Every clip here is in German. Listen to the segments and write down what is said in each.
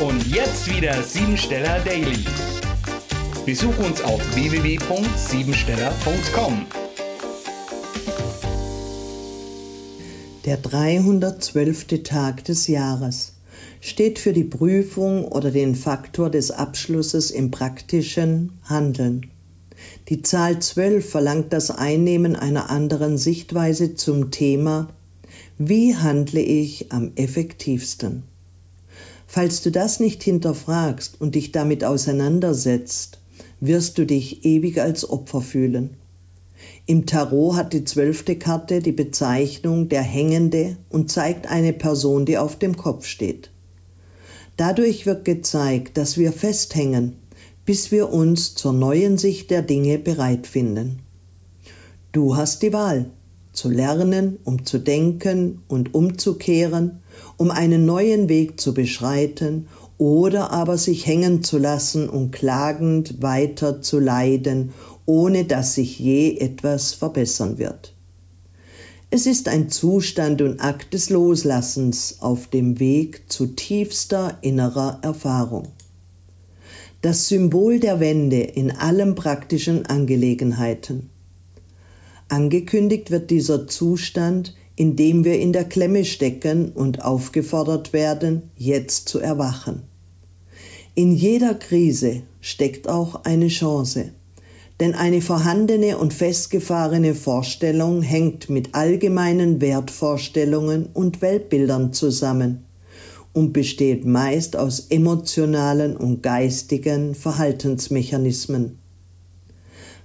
Und jetzt wieder Siebensteller Daily. Besuch uns auf www.siebensteller.com. Der 312. Tag des Jahres steht für die Prüfung oder den Faktor des Abschlusses im praktischen Handeln. Die Zahl 12 verlangt das Einnehmen einer anderen Sichtweise zum Thema Wie handle ich am effektivsten? Falls du das nicht hinterfragst und dich damit auseinandersetzt, wirst du dich ewig als Opfer fühlen. Im Tarot hat die zwölfte Karte die Bezeichnung der Hängende und zeigt eine Person, die auf dem Kopf steht. Dadurch wird gezeigt, dass wir festhängen, bis wir uns zur neuen Sicht der Dinge bereit finden. Du hast die Wahl, zu lernen, um zu denken und umzukehren, um einen neuen Weg zu beschreiten oder aber sich hängen zu lassen und klagend weiter zu leiden, ohne dass sich je etwas verbessern wird. Es ist ein Zustand und Akt des Loslassens auf dem Weg zu tiefster innerer Erfahrung. Das Symbol der Wende in allen praktischen Angelegenheiten. Angekündigt wird dieser Zustand, indem wir in der Klemme stecken und aufgefordert werden, jetzt zu erwachen. In jeder Krise steckt auch eine Chance. Denn eine vorhandene und festgefahrene Vorstellung hängt mit allgemeinen Wertvorstellungen und Weltbildern zusammen und besteht meist aus emotionalen und geistigen Verhaltensmechanismen.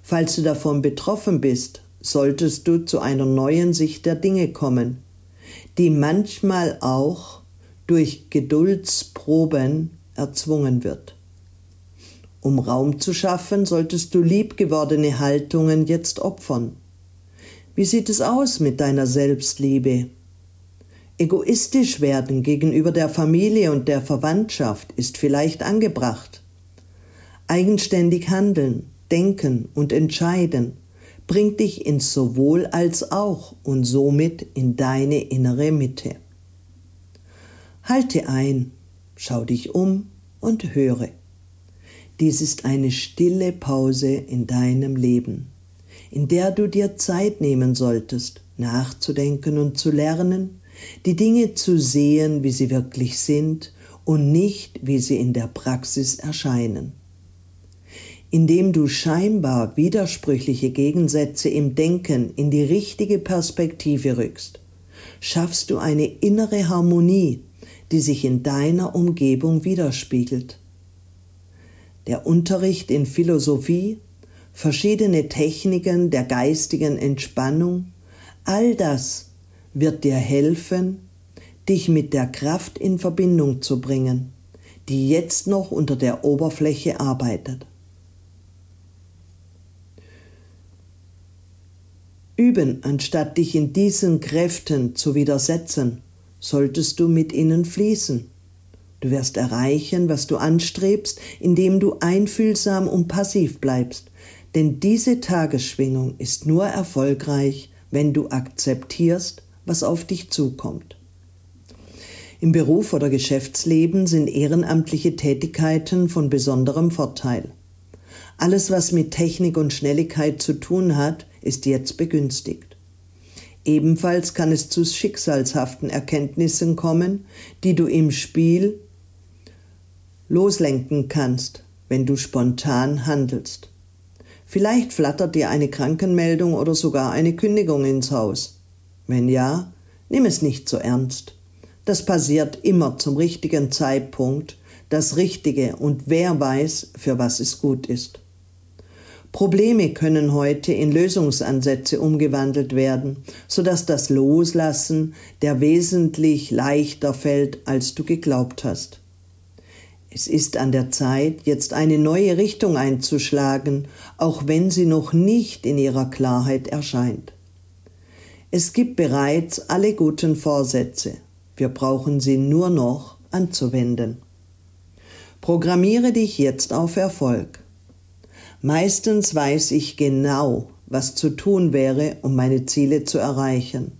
Falls du davon betroffen bist, solltest du zu einer neuen Sicht der Dinge kommen, die manchmal auch durch Geduldsproben erzwungen wird. Um Raum zu schaffen, solltest du liebgewordene Haltungen jetzt opfern. Wie sieht es aus mit deiner Selbstliebe? Egoistisch werden gegenüber der Familie und der Verwandtschaft ist vielleicht angebracht. Eigenständig handeln, denken und entscheiden bringt dich ins sowohl als auch und somit in deine innere Mitte. Halte ein, schau dich um und höre. Dies ist eine stille Pause in deinem Leben, in der du dir Zeit nehmen solltest, nachzudenken und zu lernen, die Dinge zu sehen, wie sie wirklich sind und nicht, wie sie in der Praxis erscheinen. Indem du scheinbar widersprüchliche Gegensätze im Denken in die richtige Perspektive rückst, schaffst du eine innere Harmonie, die sich in deiner Umgebung widerspiegelt der Unterricht in Philosophie, verschiedene Techniken der geistigen Entspannung, all das wird dir helfen, dich mit der Kraft in Verbindung zu bringen, die jetzt noch unter der Oberfläche arbeitet. Üben, anstatt dich in diesen Kräften zu widersetzen, solltest du mit ihnen fließen. Du wirst erreichen, was du anstrebst, indem du einfühlsam und passiv bleibst. Denn diese Tagesschwingung ist nur erfolgreich, wenn du akzeptierst, was auf dich zukommt. Im Beruf oder Geschäftsleben sind ehrenamtliche Tätigkeiten von besonderem Vorteil. Alles, was mit Technik und Schnelligkeit zu tun hat, ist jetzt begünstigt. Ebenfalls kann es zu schicksalshaften Erkenntnissen kommen, die du im Spiel loslenken kannst, wenn du spontan handelst. Vielleicht flattert dir eine Krankenmeldung oder sogar eine Kündigung ins Haus. Wenn ja, nimm es nicht so ernst. Das passiert immer zum richtigen Zeitpunkt, das Richtige und wer weiß, für was es gut ist. Probleme können heute in Lösungsansätze umgewandelt werden, sodass das Loslassen der wesentlich leichter fällt, als du geglaubt hast. Es ist an der Zeit, jetzt eine neue Richtung einzuschlagen, auch wenn sie noch nicht in ihrer Klarheit erscheint. Es gibt bereits alle guten Vorsätze, wir brauchen sie nur noch anzuwenden. Programmiere dich jetzt auf Erfolg. Meistens weiß ich genau, was zu tun wäre, um meine Ziele zu erreichen.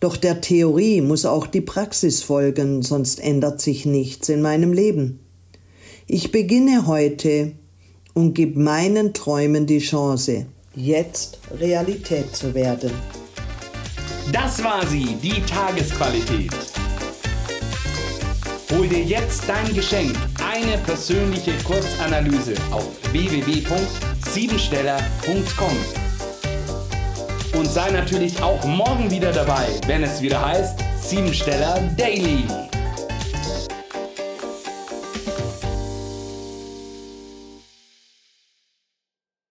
Doch der Theorie muss auch die Praxis folgen, sonst ändert sich nichts in meinem Leben. Ich beginne heute und gebe meinen Träumen die Chance, jetzt Realität zu werden. Das war sie, die Tagesqualität. Hol dir jetzt dein Geschenk, eine persönliche Kurzanalyse auf www.siebensteller.com. Und sei natürlich auch morgen wieder dabei, wenn es wieder heißt Siebensteller Daily.